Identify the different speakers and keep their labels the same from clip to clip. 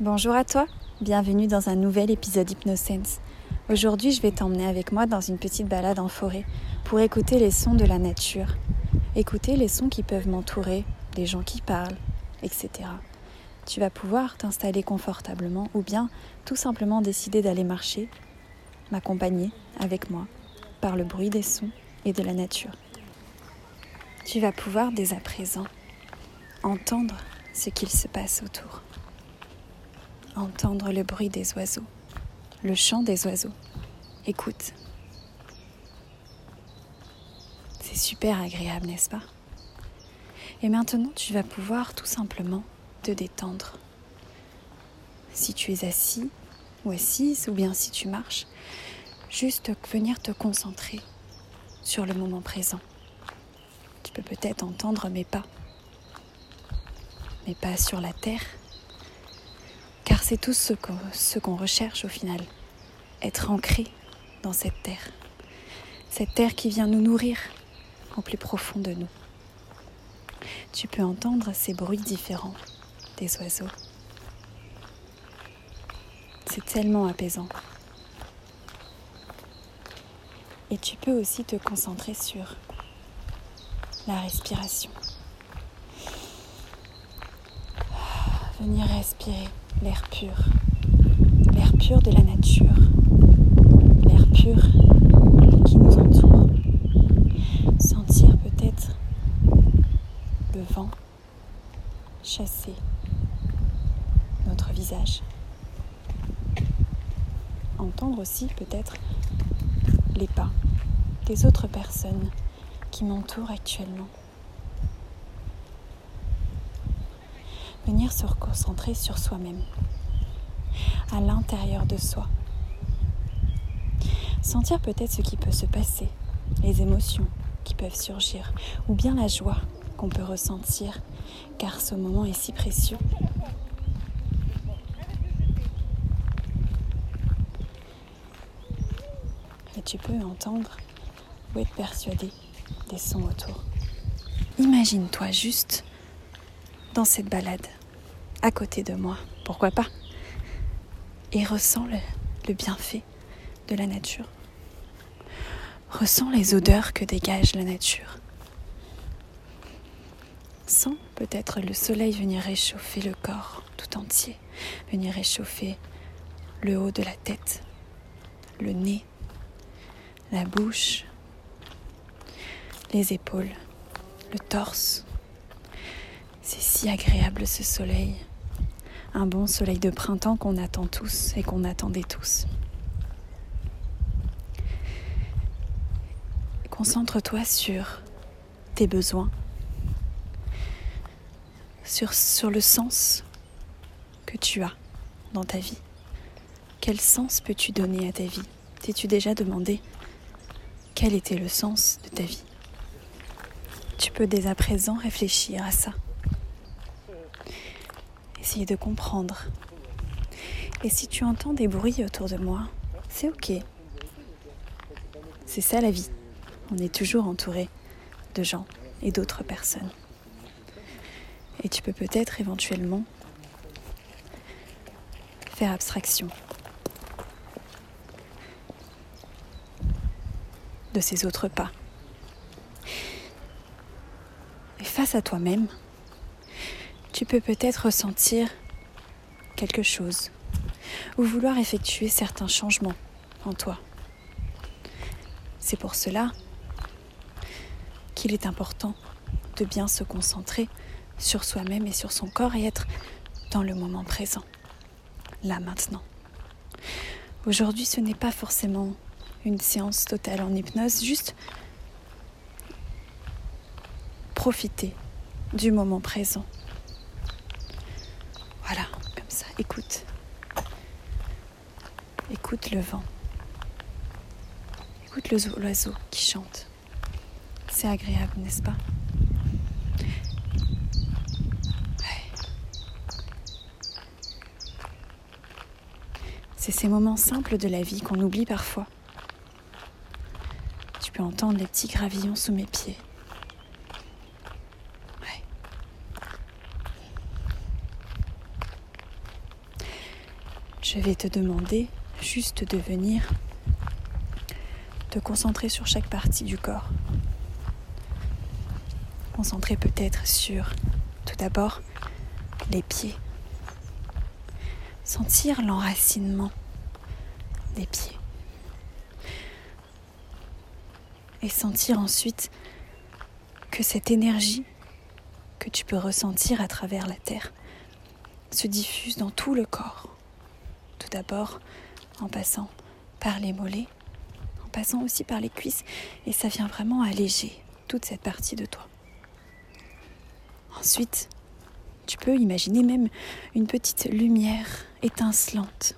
Speaker 1: Bonjour à toi, bienvenue dans un nouvel épisode HypnoSense. Aujourd'hui, je vais t'emmener avec moi dans une petite balade en forêt pour écouter les sons de la nature, écouter les sons qui peuvent m'entourer, des gens qui parlent, etc. Tu vas pouvoir t'installer confortablement ou bien tout simplement décider d'aller marcher, m'accompagner avec moi par le bruit des sons et de la nature. Tu vas pouvoir dès à présent entendre ce qu'il se passe autour entendre le bruit des oiseaux, le chant des oiseaux. Écoute. C'est super agréable, n'est-ce pas? Et maintenant, tu vas pouvoir tout simplement te détendre. Si tu es assis ou assise, ou bien si tu marches, juste venir te concentrer sur le moment présent. Tu peux peut-être entendre mes pas, mes pas sur la terre, c'est tout ce qu'on recherche au final, être ancré dans cette terre, cette terre qui vient nous nourrir au plus profond de nous. Tu peux entendre ces bruits différents des oiseaux. C'est tellement apaisant. Et tu peux aussi te concentrer sur la respiration. Venir respirer l'air pur, l'air pur de la nature, l'air pur qui nous entoure. Sentir peut-être le vent chasser notre visage. Entendre aussi peut-être les pas des autres personnes qui m'entourent actuellement. Venir se reconcentrer sur soi-même, à l'intérieur de soi. Sentir peut-être ce qui peut se passer, les émotions qui peuvent surgir, ou bien la joie qu'on peut ressentir, car ce moment est si précieux. Et tu peux entendre ou être persuadé des sons autour. Imagine-toi juste dans cette balade, à côté de moi, pourquoi pas, et ressens le, bienfait de la nature. Ressens les odeurs que dégage la nature. Sens peut-être le soleil venir réchauffer le corps tout entier, venir réchauffer le haut de la tête, le nez, la bouche, les épaules, le torse, c'est si agréable ce soleil. Un bon soleil de printemps qu'on attend tous et qu'on attendait tous. Concentre-toi sur tes besoins, sur, le sens que tu as dans ta vie. Quel sens peux-tu donner à ta vie? T'es-tu déjà demandé quel était le sens de ta vie? Tu peux dès à présent réfléchir à ça essayer de comprendre. Et si tu entends des bruits autour de moi, c'est ok. C'est ça la vie. On est toujours entouré de gens et d'autres personnes. Et tu peux peut-être éventuellement faire abstraction de ces autres pas. Et face à toi-même, tu peux peut-être ressentir quelque chose ou vouloir effectuer certains changements en toi. C'est pour cela qu'il est important de bien se concentrer sur soi-même et sur son corps et être dans le moment présent, là maintenant. Aujourd'hui, ce n'est pas forcément une séance totale en hypnose, juste profiter du moment présent écoute. Écoute le vent. Écoute l'oiseau qui chante. C'est agréable, n'est-ce pas? C'est ces moments simples de la vie qu'on oublie parfois. Tu peux entendre les petits gravillons sous mes pieds. Je vais te demander juste de venir te concentrer sur chaque partie du corps. Concentrer peut-être sur tout d'abord les pieds. Sentir l'enracinement des pieds. Et sentir ensuite que cette énergie que tu peux ressentir à travers la terre se diffuse dans tout le corps. Tout d'abord en passant par les mollets, en passant aussi par les cuisses, et ça vient vraiment alléger toute cette partie de toi. Ensuite, tu peux imaginer même une petite lumière étincelante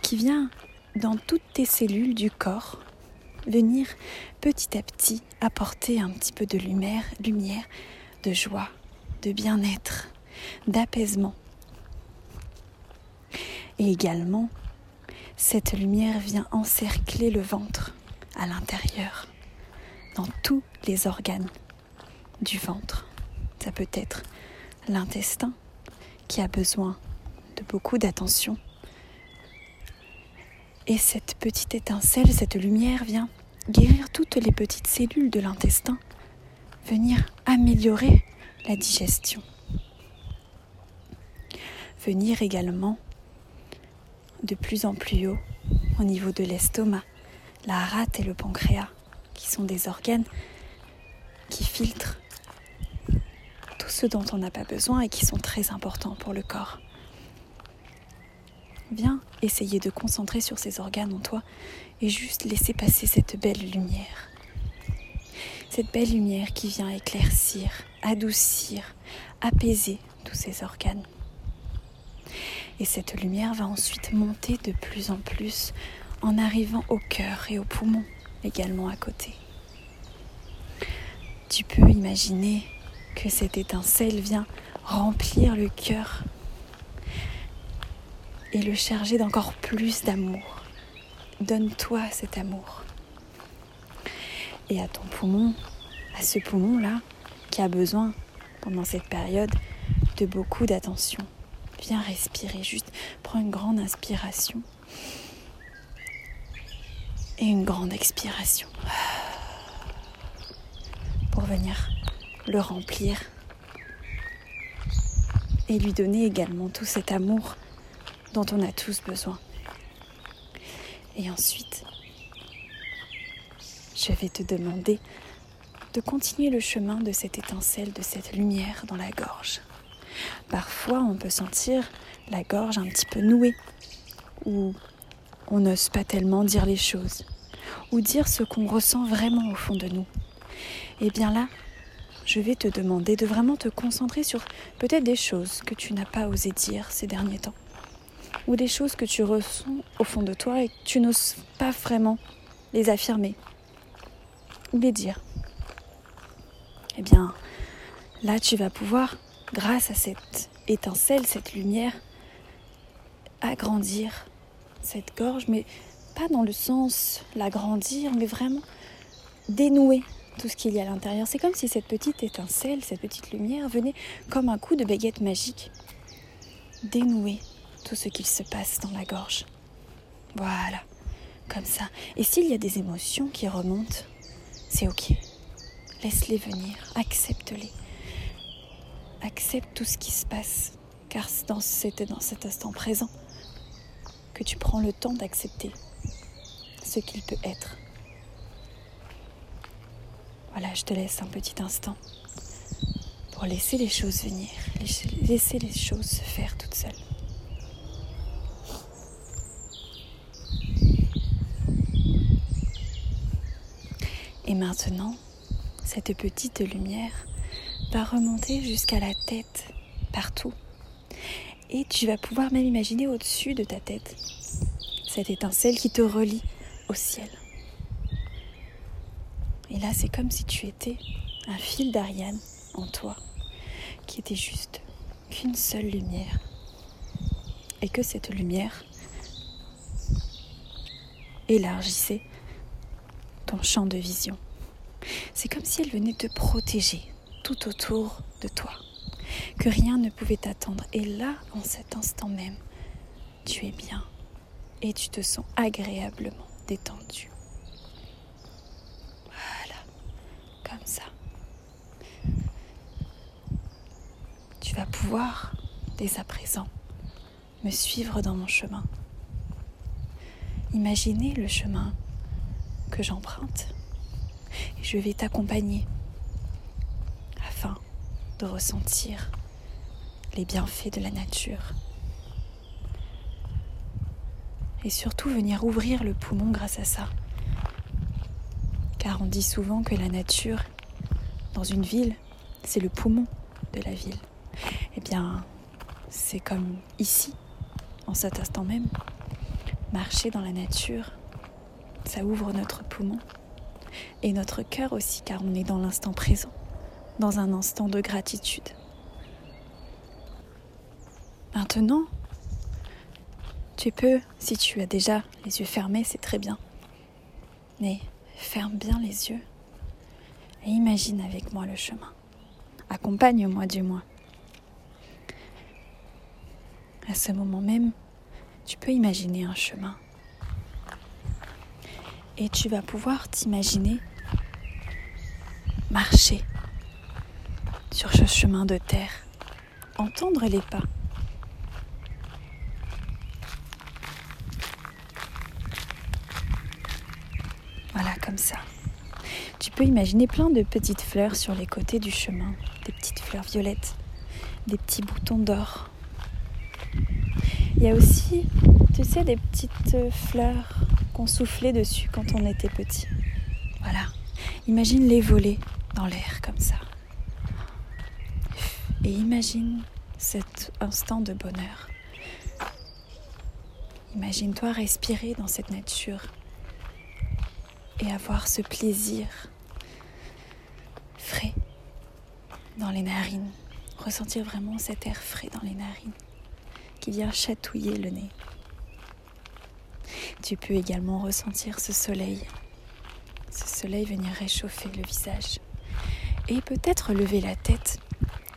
Speaker 1: qui vient dans toutes tes cellules du corps venir petit à petit apporter un petit peu de lumière, lumière, de joie, de bien-être, d'apaisement. Et également, cette lumière vient encercler le ventre à l'intérieur, dans tous les organes du ventre. Ça peut être l'intestin qui a besoin de beaucoup d'attention. Et cette petite étincelle, cette lumière vient guérir toutes les petites cellules de l'intestin, venir améliorer la digestion, venir également de plus en plus haut au niveau de l'estomac, la rate et le pancréas, qui sont des organes qui filtrent tout ce dont on n'a pas besoin et qui sont très importants pour le corps. Viens essayer de concentrer sur ces organes en toi et juste laisser passer cette belle lumière. Cette belle lumière qui vient éclaircir, adoucir, apaiser tous ces organes. Et cette lumière va ensuite monter de plus en plus en arrivant au cœur et au poumon également à côté. Tu peux imaginer que cette étincelle vient remplir le cœur et le charger d'encore plus d'amour. Donne-toi cet amour. Et à ton poumon, à ce poumon-là, qui a besoin pendant cette période de beaucoup d'attention. Viens respirer, juste prends une grande inspiration et une grande expiration pour venir le remplir et lui donner également tout cet amour dont on a tous besoin. Et ensuite, je vais te demander de continuer le chemin de cette étincelle, de cette lumière dans la gorge. Parfois, on peut sentir la gorge un petit peu nouée, ou on n'ose pas tellement dire les choses, ou dire ce qu'on ressent vraiment au fond de nous. Et eh bien là, je vais te demander de vraiment te concentrer sur peut-être des choses que tu n'as pas osé dire ces derniers temps, ou des choses que tu ressens au fond de toi et que tu n'oses pas vraiment les affirmer, ou les dire. Eh bien, là, tu vas pouvoir grâce à cette étincelle, cette lumière, agrandir cette gorge, mais pas dans le sens l'agrandir, mais vraiment dénouer tout ce qu'il y a à l'intérieur. C'est comme si cette petite étincelle, cette petite lumière venait comme un coup de baguette magique, dénouer tout ce qu'il se passe dans la gorge. Voilà, comme ça. Et s'il y a des émotions qui remontent, c'est ok. Laisse-les venir, accepte-les accepte tout ce qui se passe, car c'est dans cet instant présent que tu prends le temps d'accepter ce qu'il peut être. Voilà, je te laisse un petit instant pour laisser les choses venir, laisser les choses se faire toutes seules. Et maintenant, cette petite lumière va remonter jusqu'à la tête, partout. Et tu vas pouvoir même imaginer au-dessus de ta tête cette étincelle qui te relie au ciel. Et là, c'est comme si tu étais un fil d'Ariane en toi, qui était juste qu'une seule lumière. Et que cette lumière élargissait ton champ de vision. C'est comme si elle venait te protéger tout autour de toi, que rien ne pouvait t'attendre. Et là, en cet instant même, tu es bien et tu te sens agréablement détendu. Voilà, comme ça. Tu vas pouvoir, dès à présent, me suivre dans mon chemin. Imaginez le chemin que j'emprunte et je vais t'accompagner ressentir les bienfaits de la nature et surtout venir ouvrir le poumon grâce à ça. Car on dit souvent que la nature, dans une ville, c'est le poumon de la ville. Eh bien, c'est comme ici, en cet instant même. Marcher dans la nature, ça ouvre notre poumon et notre cœur aussi, car on est dans l'instant présent, dans un instant de gratitude. Maintenant, tu peux, si tu as déjà les yeux fermés, c'est très bien. Mais ferme bien les yeux et imagine avec moi le chemin. Accompagne-moi du moins. À ce moment même, tu peux imaginer un chemin. Et tu vas pouvoir t'imaginer marcher sur ce chemin de terre, entendre les pas comme ça. Tu peux imaginer plein de petites fleurs sur les côtés du chemin, des petites fleurs violettes, des petits boutons d'or. Il y a aussi, tu sais, des petites fleurs qu'on soufflait dessus quand on était petit. Voilà. Imagine les voler dans l'air comme ça. Et imagine cet instant de bonheur. Imagine-toi respirer dans cette nature et avoir ce plaisir frais dans les narines. Ressentir vraiment cet air frais dans les narines qui vient chatouiller le nez. Tu peux également ressentir ce soleil, ce soleil venir réchauffer le visage et peut-être lever la tête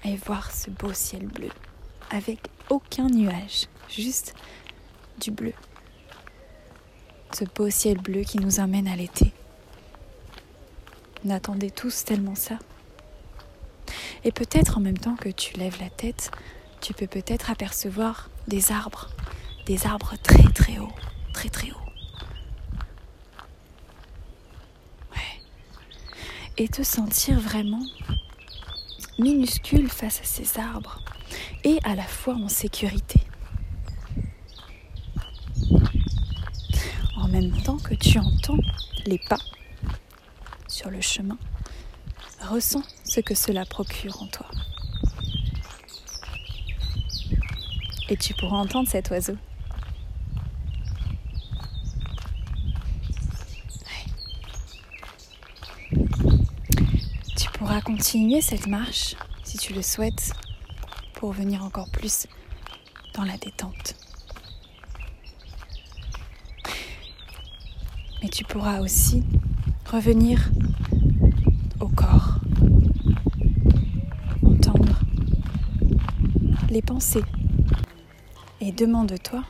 Speaker 1: et voir ce beau ciel bleu avec aucun nuage, juste du bleu ce beau ciel bleu qui nous amène à l'été. On attendait tous tellement ça. Et peut-être en même temps que tu lèves la tête, tu peux peut-être apercevoir des arbres, des arbres très très hauts, très très hauts. Ouais. Et te sentir vraiment minuscule face à ces arbres et à la fois en sécurité. en même temps que tu entends les pas sur le chemin, ressens ce que cela procure en toi. Et tu pourras entendre cet oiseau. Tu pourras continuer cette marche, si tu le souhaites, pour venir encore plus dans la détente. Mais tu pourras aussi revenir au corps, entendre les pensées et demande-toi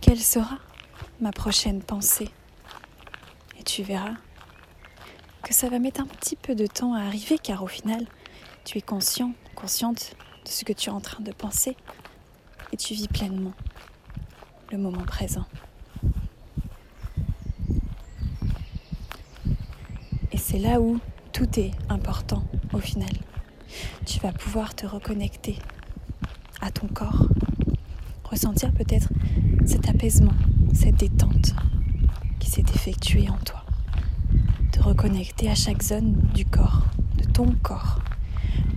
Speaker 1: quelle sera ma prochaine pensée? Et tu verras que ça va mettre un petit peu de temps à arriver car au final, tu es conscient, consciente de ce que tu es en train de penser et tu vis pleinement le moment présent. c'est là où tout est important au final. Tu vas pouvoir te reconnecter à ton corps, ressentir peut-être cet apaisement, cette détente qui s'est effectuée en toi. Te reconnecter à chaque zone du corps, de ton corps,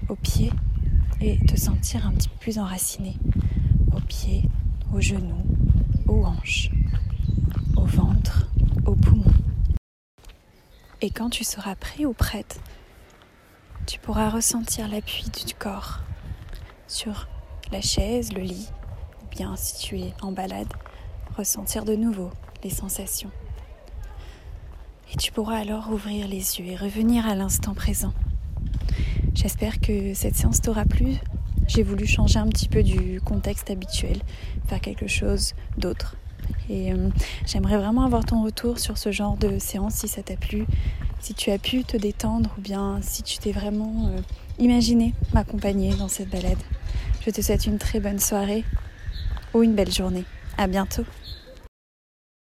Speaker 1: aux pieds et te sentir un petit peu plus enraciné aux pieds, aux genoux, aux hanches, au ventre, aux poumons. Et quand tu seras prêt ou prête, tu pourras ressentir l'appui du corps sur la chaise, le lit, ou bien si tu es en balade, ressentir de nouveau les sensations. Et tu pourras alors ouvrir les yeux et revenir à l'instant présent. J'espère que cette séance t'aura plu, j'ai voulu changer un petit peu du contexte habituel, faire quelque chose d'autre. Et euh, j'aimerais vraiment avoir ton retour sur ce genre de séance si ça t'a plu, si tu as pu te détendre ou bien si tu t'es vraiment euh, imaginé m'accompagner dans cette balade. Je te souhaite une très bonne soirée ou une belle journée. À bientôt.